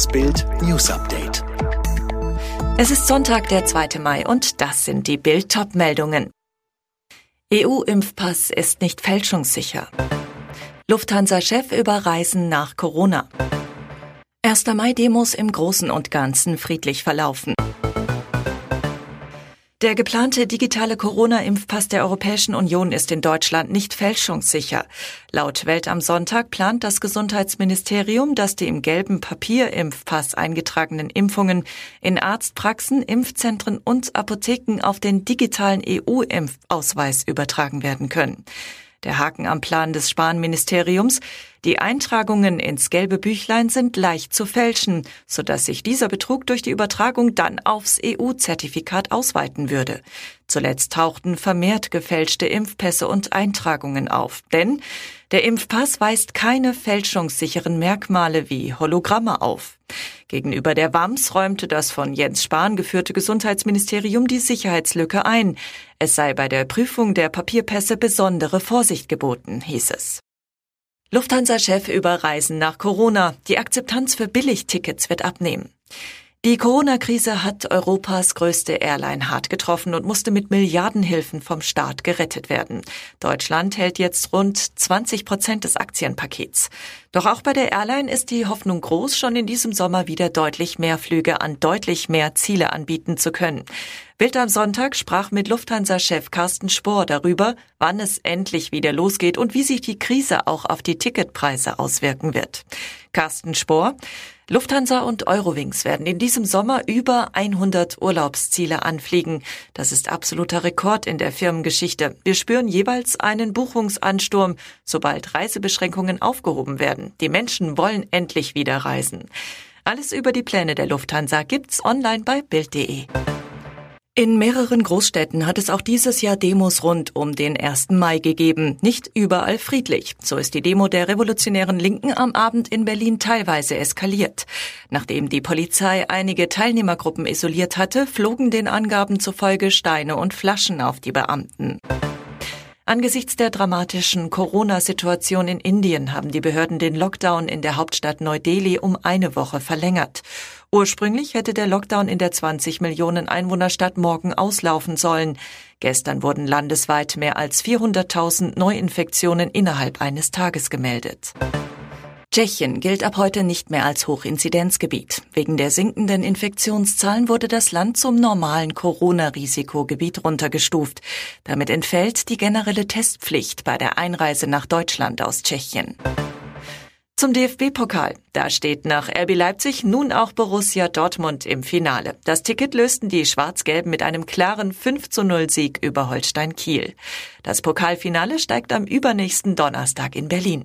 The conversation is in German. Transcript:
Das Bild News Update. Es ist Sonntag, der 2. Mai und das sind die Bild top meldungen EU-Impfpass ist nicht fälschungssicher. Lufthansa-Chef über Reisen nach Corona. 1. Mai-Demos im Großen und Ganzen friedlich verlaufen. Der geplante digitale Corona-Impfpass der Europäischen Union ist in Deutschland nicht fälschungssicher. Laut Welt am Sonntag plant das Gesundheitsministerium, dass die im gelben Papierimpfpass eingetragenen Impfungen in Arztpraxen, Impfzentren und Apotheken auf den digitalen EU-Impfausweis übertragen werden können. Der Haken am Plan des Spahn-Ministeriums. Die Eintragungen ins gelbe Büchlein sind leicht zu fälschen, sodass sich dieser Betrug durch die Übertragung dann aufs EU-Zertifikat ausweiten würde. Zuletzt tauchten vermehrt gefälschte Impfpässe und Eintragungen auf. Denn der Impfpass weist keine fälschungssicheren Merkmale wie Hologramme auf. Gegenüber der WAMS räumte das von Jens Spahn geführte Gesundheitsministerium die Sicherheitslücke ein. Es sei bei der Prüfung der Papierpässe besondere Vorsicht geboten, hieß es. Lufthansa-Chef über Reisen nach Corona. Die Akzeptanz für Billigtickets wird abnehmen. Die Corona-Krise hat Europas größte Airline hart getroffen und musste mit Milliardenhilfen vom Staat gerettet werden. Deutschland hält jetzt rund 20 Prozent des Aktienpakets. Doch auch bei der Airline ist die Hoffnung groß, schon in diesem Sommer wieder deutlich mehr Flüge an deutlich mehr Ziele anbieten zu können. Bild am Sonntag sprach mit Lufthansa-Chef Carsten Spohr darüber, wann es endlich wieder losgeht und wie sich die Krise auch auf die Ticketpreise auswirken wird. Carsten Spohr, Lufthansa und Eurowings werden in diesem Sommer über 100 Urlaubsziele anfliegen. Das ist absoluter Rekord in der Firmengeschichte. Wir spüren jeweils einen Buchungsansturm, sobald Reisebeschränkungen aufgehoben werden. Die Menschen wollen endlich wieder reisen. Alles über die Pläne der Lufthansa gibt's online bei Bild.de. In mehreren Großstädten hat es auch dieses Jahr Demos rund um den 1. Mai gegeben. Nicht überall friedlich. So ist die Demo der revolutionären Linken am Abend in Berlin teilweise eskaliert. Nachdem die Polizei einige Teilnehmergruppen isoliert hatte, flogen den Angaben zufolge Steine und Flaschen auf die Beamten. Angesichts der dramatischen Corona-Situation in Indien haben die Behörden den Lockdown in der Hauptstadt Neu-Delhi um eine Woche verlängert. Ursprünglich hätte der Lockdown in der 20 Millionen Einwohnerstadt morgen auslaufen sollen. Gestern wurden landesweit mehr als 400.000 Neuinfektionen innerhalb eines Tages gemeldet. Tschechien gilt ab heute nicht mehr als Hochinzidenzgebiet. Wegen der sinkenden Infektionszahlen wurde das Land zum normalen Corona-Risikogebiet runtergestuft. Damit entfällt die generelle Testpflicht bei der Einreise nach Deutschland aus Tschechien. Zum DFB-Pokal. Da steht nach RB Leipzig nun auch Borussia Dortmund im Finale. Das Ticket lösten die Schwarz-Gelben mit einem klaren 5 zu 0 Sieg über Holstein Kiel. Das Pokalfinale steigt am übernächsten Donnerstag in Berlin.